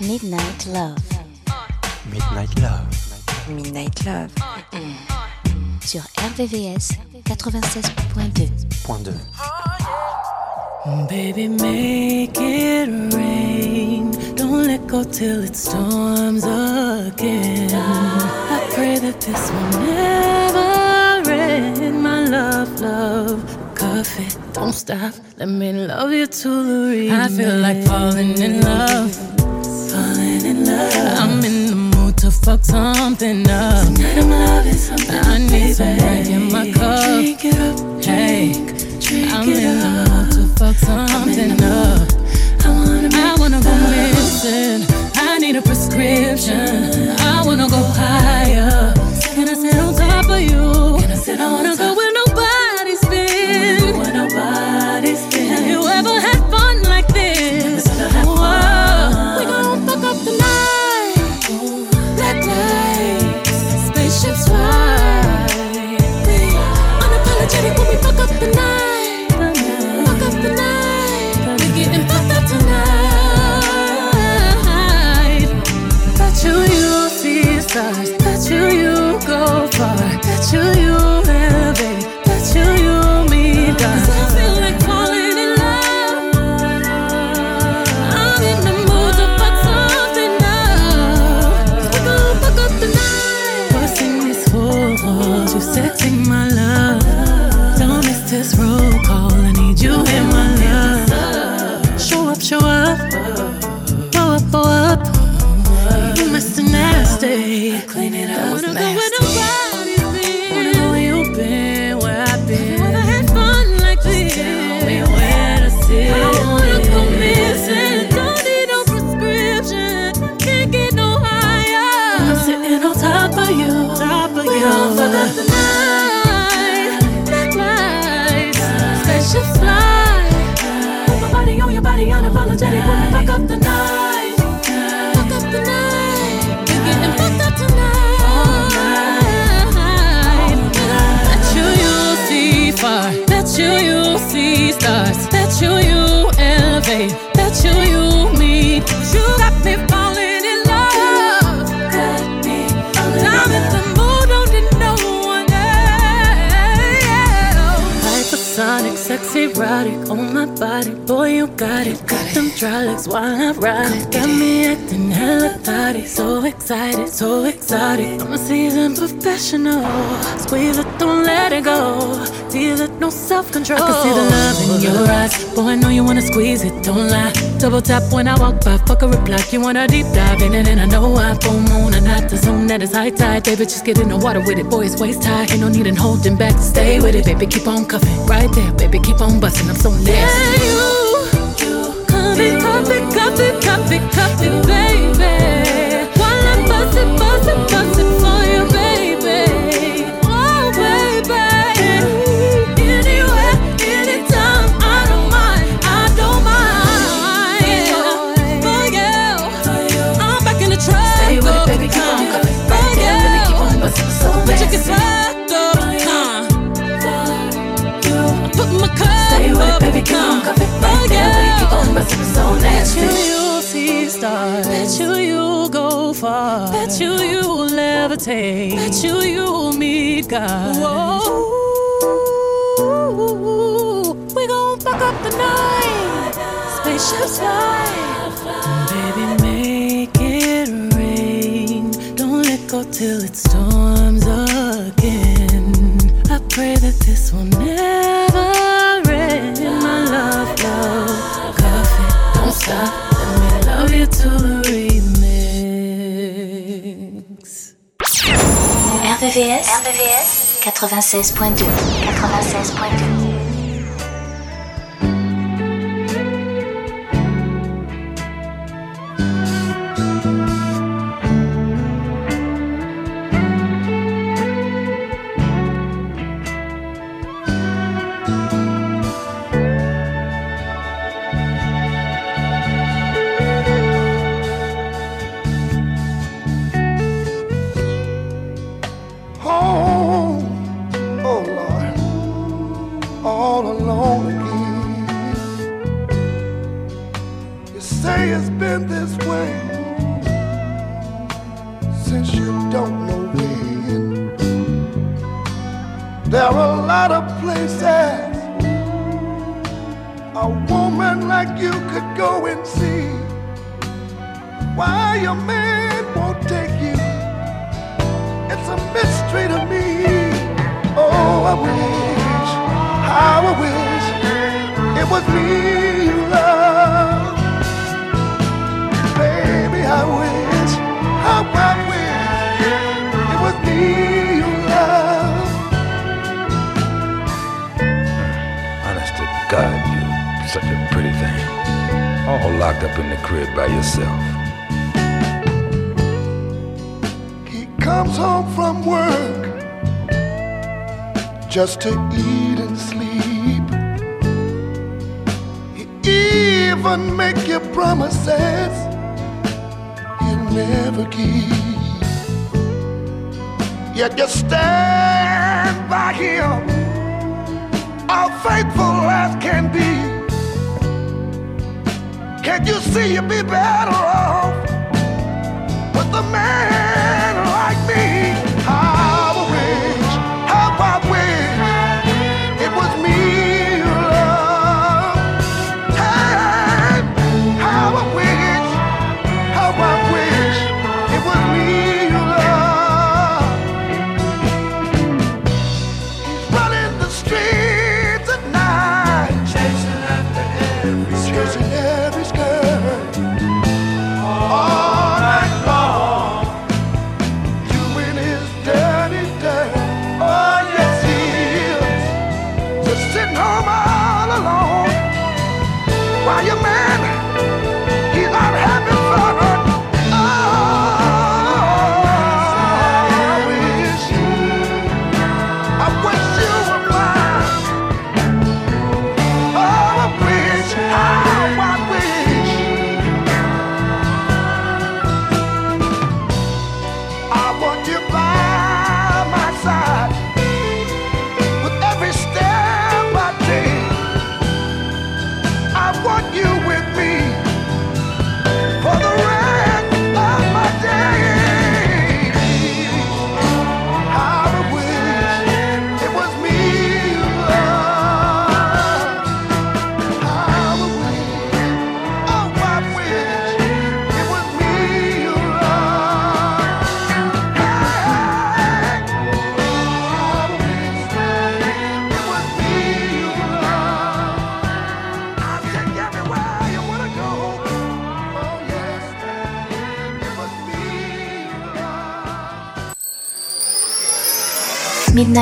Midnight Love. Midnight Love. Midnight Love. Sur RVVS 96.2. Point 2. Baby, make it rain. Don't let go till it storms again. I pray that this will never Don't stop. Let me love you to the remix. I feel like falling in love. Falling in love. I'm in the mood to fuck something up. Tonight I'm loving something. I need some drink in my cup. Drink it up. Hey, I'm in the mood to fuck something up. I wanna, I wanna go missing. I need a prescription. I wanna go higher. Can I sit on top of you? Can I sit I wanna go where you you see stars. Bet you you go far. Bet you you up the night. Fuck up the night. We getting fucked up tonight. Bet you you'll see. Bet you you'll see stars. Erotic on my body. Boy, you got it. Got them dry legs while I ride it. Got me acting hella thotty. So excited, so exotic. I'm a seasoned professional. Squeeze it, don't let it go. Deal it, no self control. I can see the love in your eyes. Boy, I know you wanna squeeze it, don't lie. Double tap when I walk by, fuck a reply. You wanna deep dive in it, and I know I full moon and not the zone that is high tide. Baby, just get in the water with it, boy, it's waist high. Ain't no need in holding back. Stay with it, baby, keep on cuffing. Right there, baby, keep on busting. I'm so nasty. Yeah, you, you, cup it, cup it, cup it, cup it, cup it, baby. While I bust it, bust stars. Bet you you'll go far. Bet you you'll levitate. Bet you you'll meet God. Whoa. We gon' fuck up the night. Spaceships fly. Baby, make it rain. Don't let go till it storms again. I pray that RVVS 96.2. 96.2. locked up in the crib by yourself. He comes home from work just to eat and sleep. He even make you promises he'll never keep. Yet you stand by him, all faithful as can be. Can't you see you'd be better off with the man?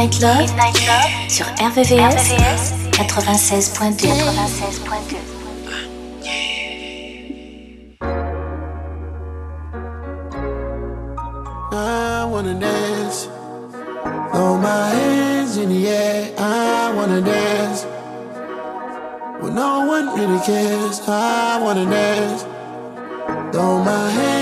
Midnight sur RVVS, RVVS 96.2. 96.2. I wanna dance. I wanna dance. When no one really cares, I wanna dance. Throw my hands.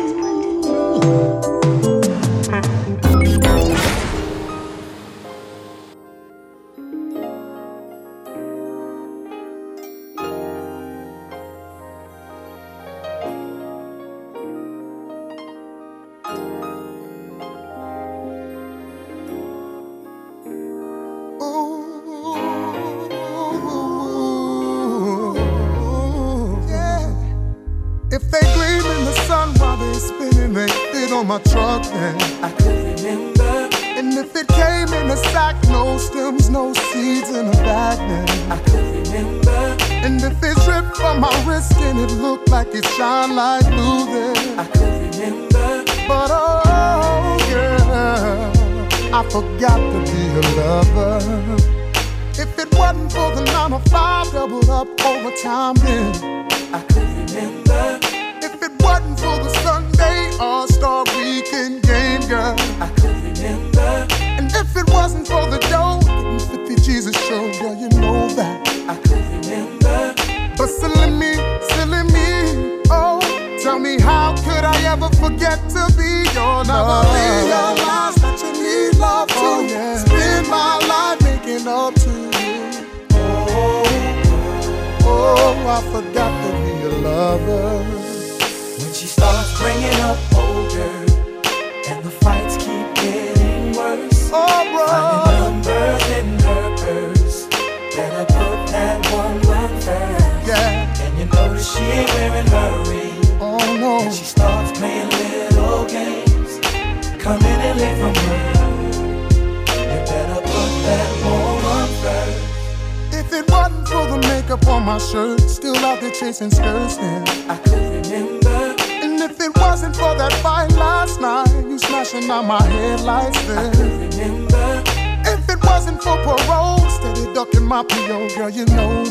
makeup on my shirt, still out there chasing skirts then. I could remember, And if it wasn't for that fight last night, you smashing out my headlights I then. could remember, If it wasn't for parole, steady ducking my PO, girl, you know.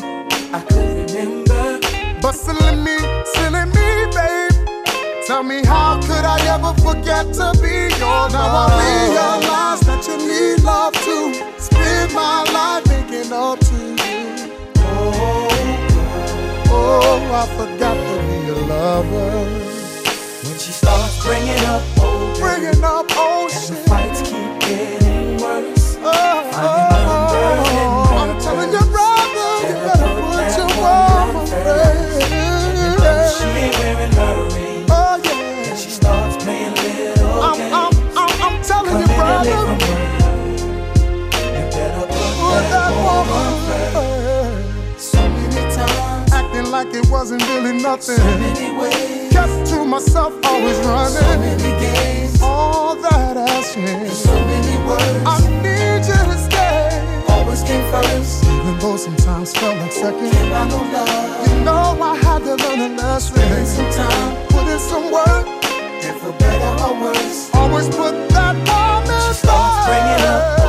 I could remember, But silly me, silly me, babe. Tell me how could I ever forget to be your Now I realize that you need love to spend my life making up to you. Oh, I forgot to be a lover. when she starts bringing up older, Bringing up old and the fights keep getting worse. Oh, oh, oh, like it wasn't really nothing. so many ways, Kept to myself, always running. so many games, All that has changed. so many words. I need you to stay. Always came first, Even though sometimes felt like second. can't buy no love. You know I had to learn a lesson. Spend some time, Put in some work. and for better or worse, Always put that She starts bringing up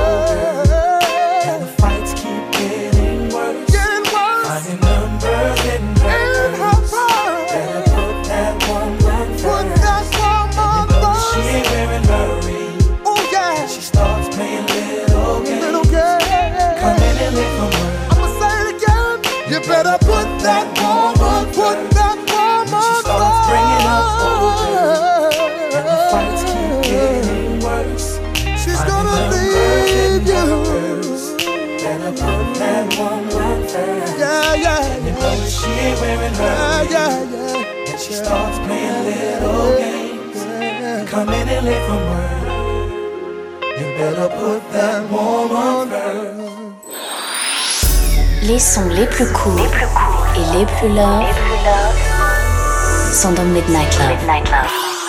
Les sons les plus courts et les plus love sont dans Midnight. Midnight Love.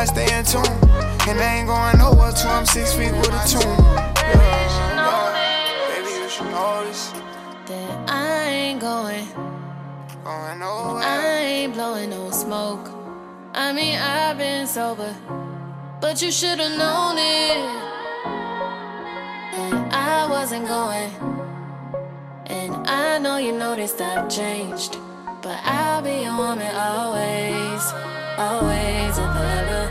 I stay in tune. And I ain't going nowhere till I'm six feet with a tune. Yeah, Baby, you should know this. That I ain't going, Going nowhere. I ain't blowing no smoke. I mean, I've been sober, but you should've known it. That I wasn't going, and I know you noticed I've changed, but I'll be your woman always, always and ever.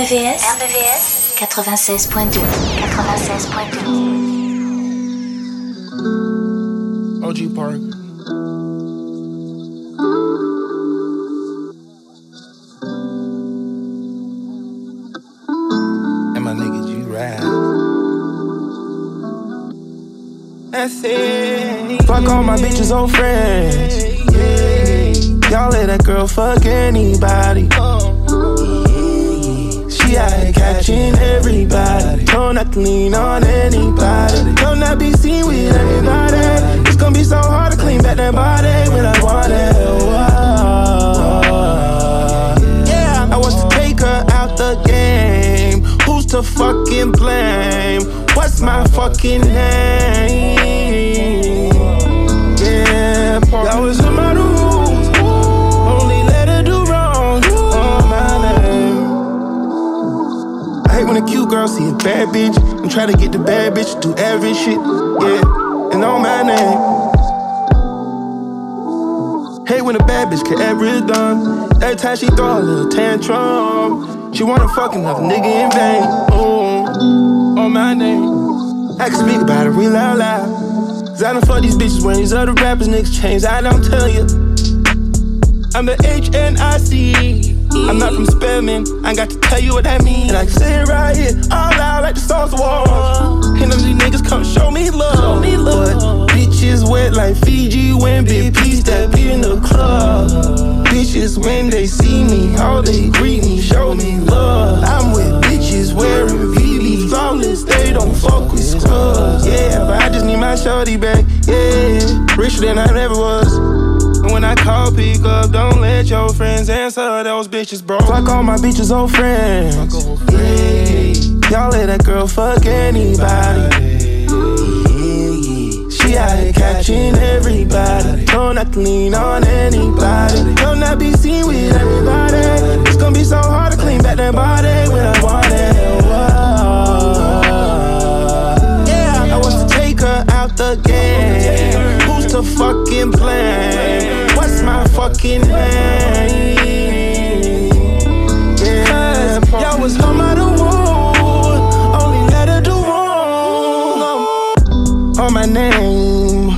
RVVS, RVVS 96.2 96.2 OG Park. And my nigga G ride. That's it. Fuck all my bitches old friends. Y'all let that girl fuck anybody. Oh. Catching everybody. Don't not to lean on anybody. Don't not be seen with anybody. It's gonna be so hard to clean back that body when I want it. Yeah, I was to take her out the game. Who's to fucking blame? What's my fucking name? Yeah, that was in my rules. When a cute girl see a bad bitch and try to get the bad bitch to do every shit. Yeah, and on my name. Hate when a bad bitch can is done. Every time she throw a little tantrum, she wanna fuck another nigga in vain. Ooh, on my name. I can speak about it real loud loud. Cause I done fuck these bitches when these other rappers niggas change. I don't tell you. I'm the HNIC. I'm not from Spelman, I got to tell you what that means. And I can say it right here, all loud like the stars war. And of these niggas come show me love. Show me love. But bitches wet like Fiji when Big P step in the club. Bitches when they see me, all they greet me, show me love. I'm with bitches wearing VV flawless, they don't fuck with scrubs. Yeah, but I just need my shorty back. Yeah, richer than I ever was. And when I call, pick up, don't let your friends answer. Those bitches, bro. Fuck all my bitches, old friends. Yeah, y'all let that girl fuck anybody. She out here catching everybody. Don't to lean on anybody. Don't not be seen with everybody. It's gonna be so hard to clean back that body when I want it. Yeah, I want to take her out the game. To fucking blame? What's my fucking name? Yeah, y'all was home out of. Only let her do wrong. On my name,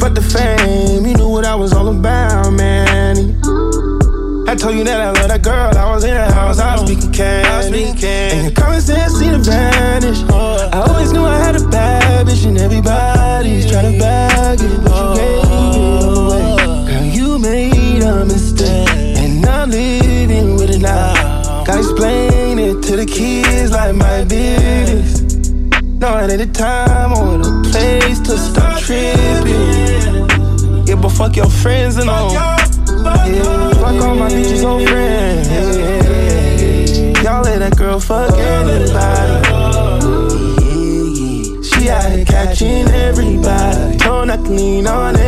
fuck the fame. You knew what I was all about, man. I told you that I love that girl. I was in the house, I was speaking candy. And your common sense seemed to vanish. I always knew I had a bad bitch, and everybody's No, it ain't the time or the place to stop tripping. Yeah, but fuck your friends and all. Yeah, fuck all my bitches old friends. Y'all let that girl fuck anybody. She out here catching everybody. Don't to lean on anybody.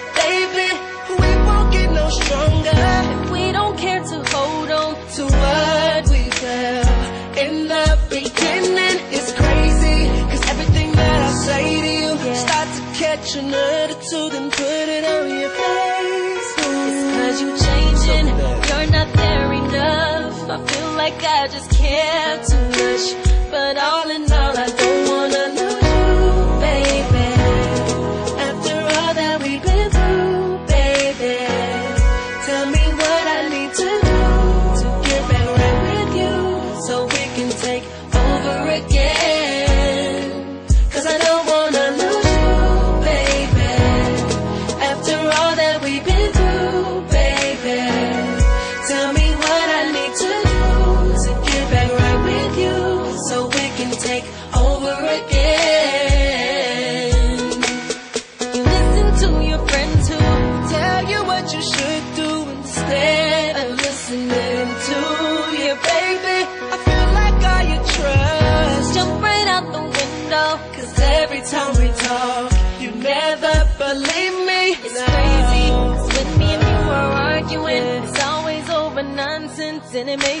baby, we won't get no stronger if we don't care to hold on to what we felt in the beginning. It's crazy, cause everything that I say to you yeah. start to catch an attitude and put it on your face. It's cause you changing, you're not there enough. I feel like I just care too much, but all in enemy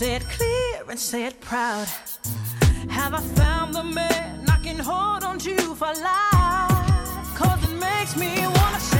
say it clear and say it proud. Have I found the man I can hold on to for life? Cause it makes me wanna say.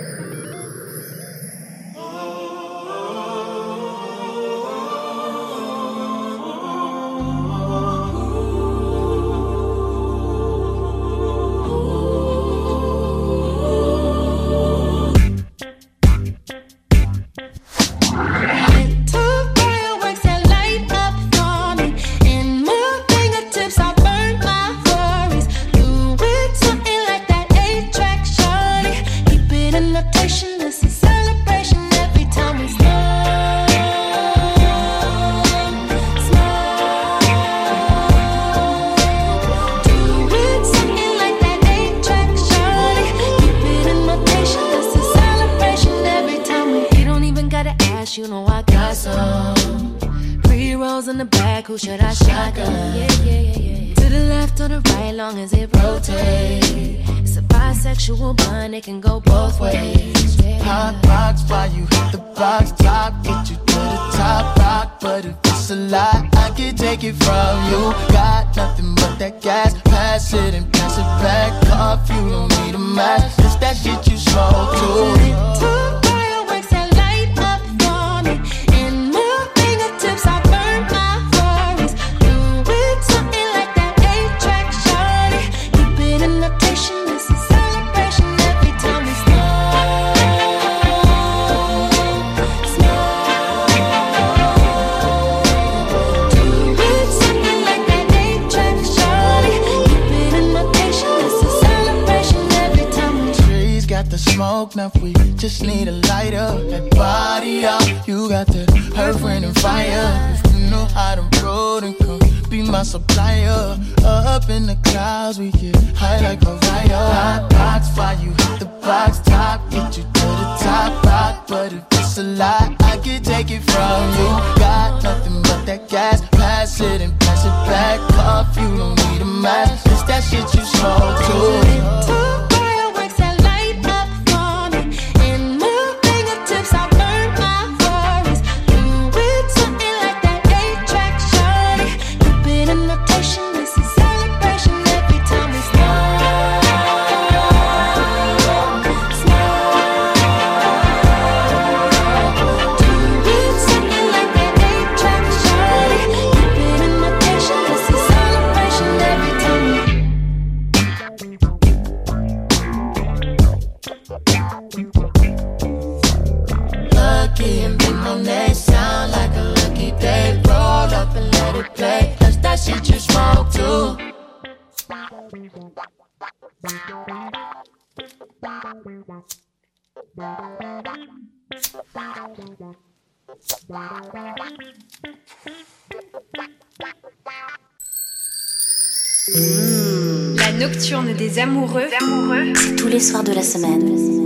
know I got some. Three rows in the back. Who should I shotgun? Yeah, yeah, yeah, yeah. To the left or the right, long as it rotates. It's a bisexual bond. It can go both ways. Hot box while you hit the box top. Get you to the top rock. But if it's a lot, I can take it from you. Got nothing but that gas. Pass it and pass it back off. You don't need a match. It's that shit you smoke too. Smoke, now we just need a lighter. That body up, you got the earth, wind, and fire. If you know how to roll, then come be my supplier. Up in the clouds, we get high like Mariah. Hot box, while you hit the box top, get you to the top rock. But if it's a lie, I can take it from you. Got nothing but that gas, pass it and pass it back off. You don't need a match, it's that shit you smoke too. Amoureux. C'est tous les soirs de la semaine,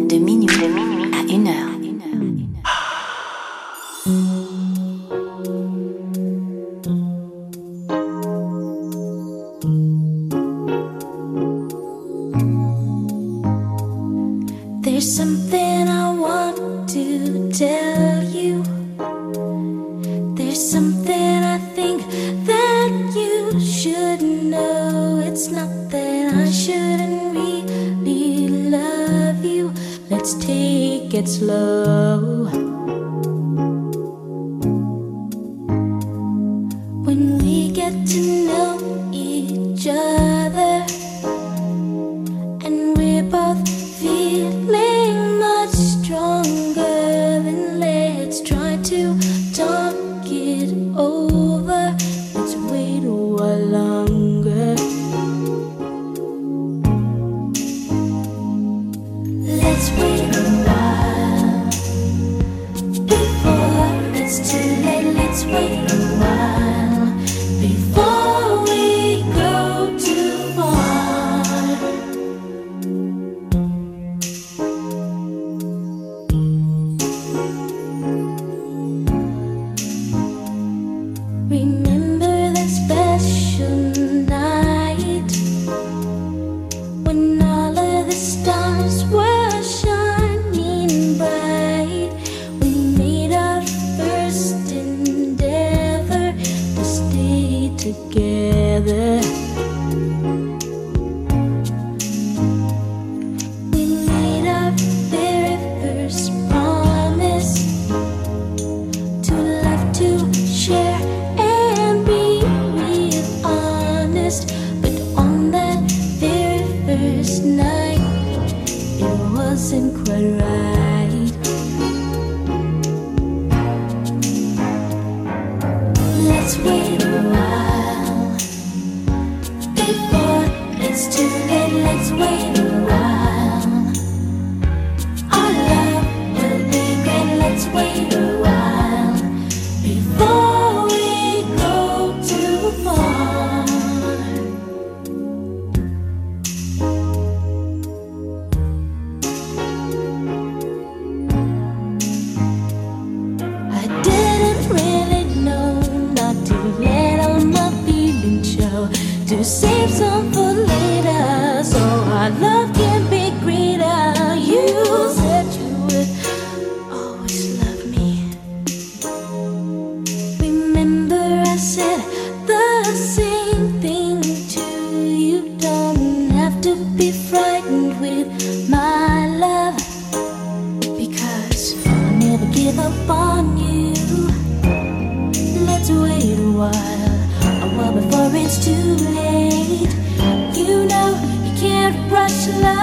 love.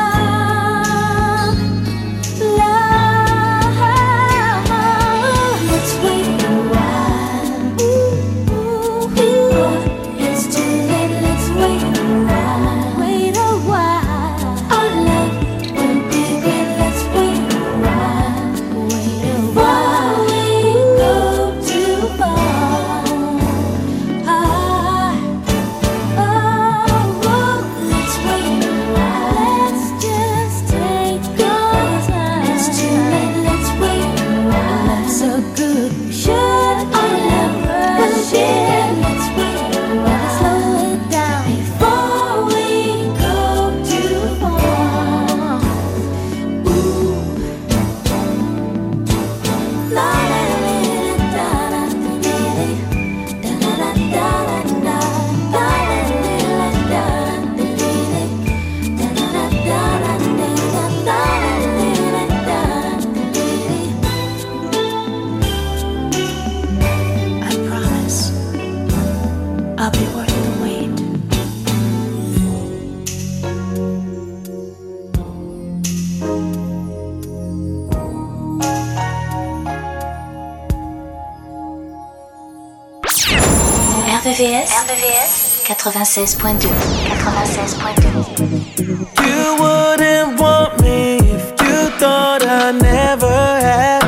96.2. 96.2. You wouldn't want me if you thought I never had.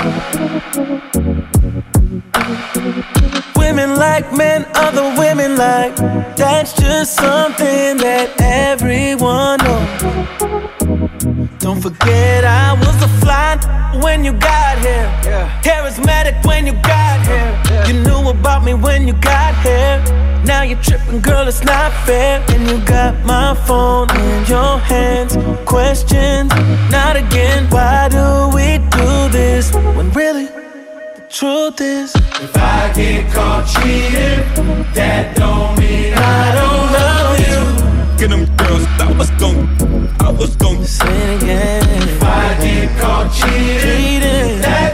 Women like men, other women like. That's just something that Don't forget I was a fly when you got here. Charismatic when you got here. You knew about me when you got here. Now you're tripping, girl, it's not fair. And you got my phone in your hands. Questions, not again. Why do we do this when really the truth is? If I get caught cheating, that don't mean I don't love you. Them girls, I was gon' I was gon' say it again. If I get caught cheating, that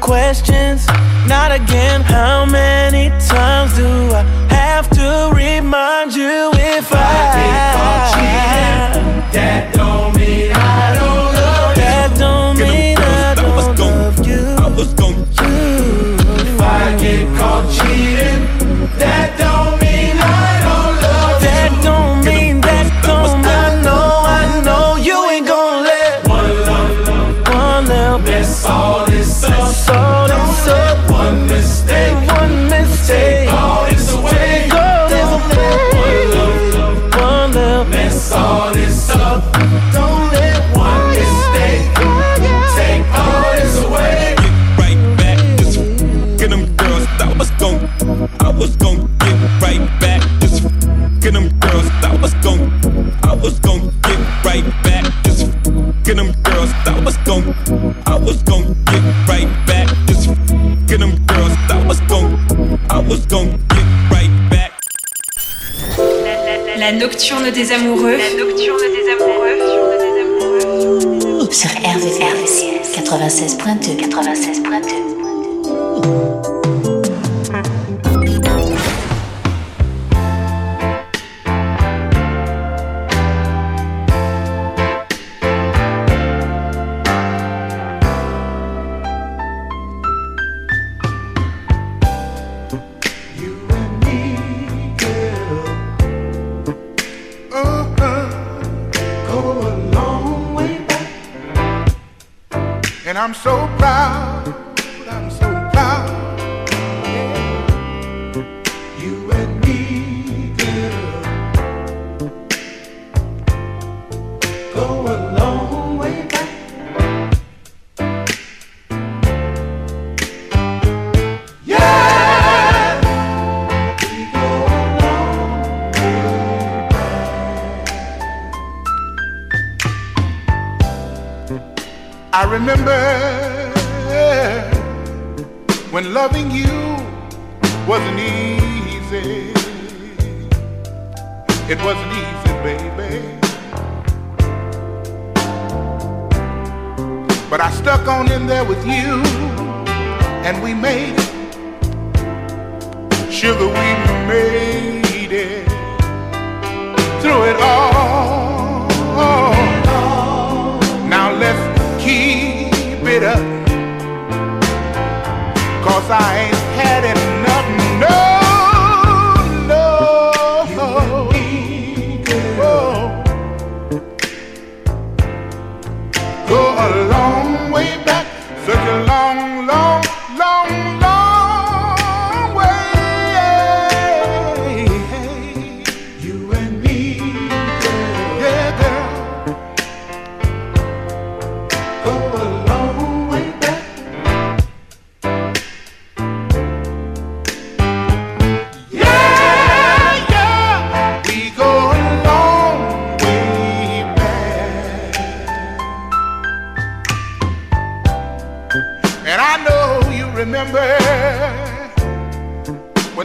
Questions, not again. How many times do I have to remind you if I, get caught cheating? That des amoureux. I remember when loving you wasn't easy. It wasn't easy, baby. But I stuck on in there with you, and we made it. Sugar, we made it through it all. Cause I ain't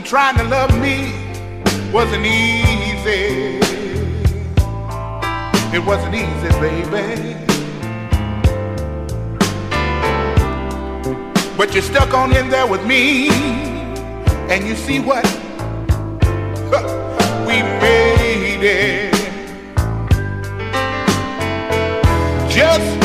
trying to love me wasn't easy. It wasn't easy, baby. But you stuck on in there with me, and you see what? we made it. Just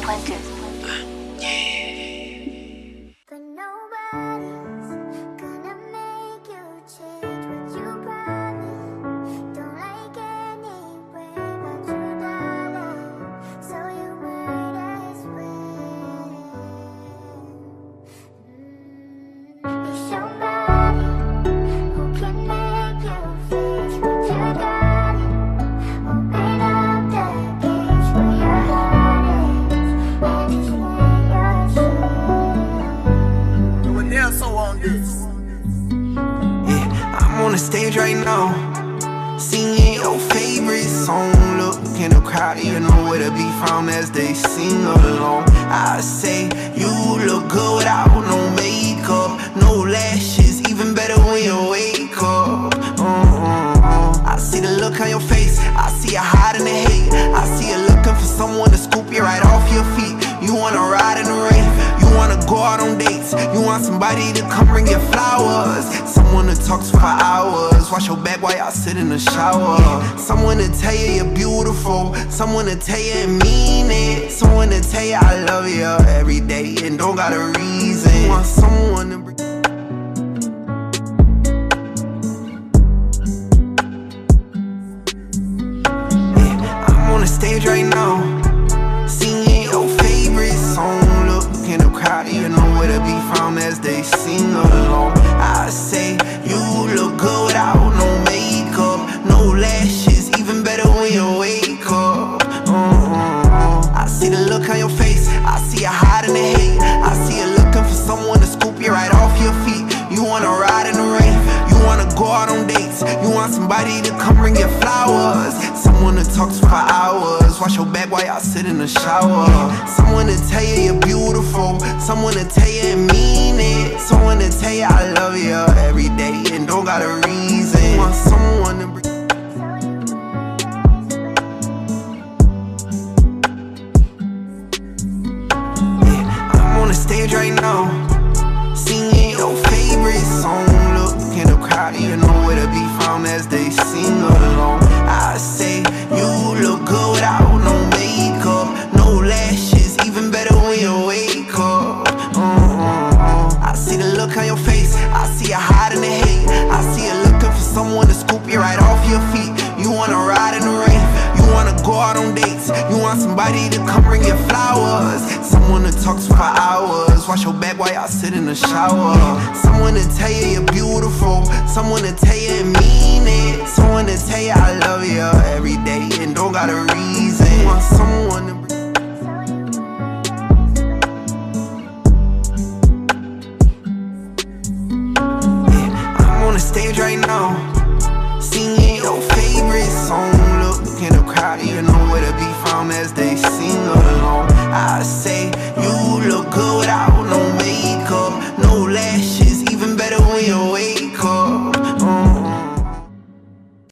crown as they sing along.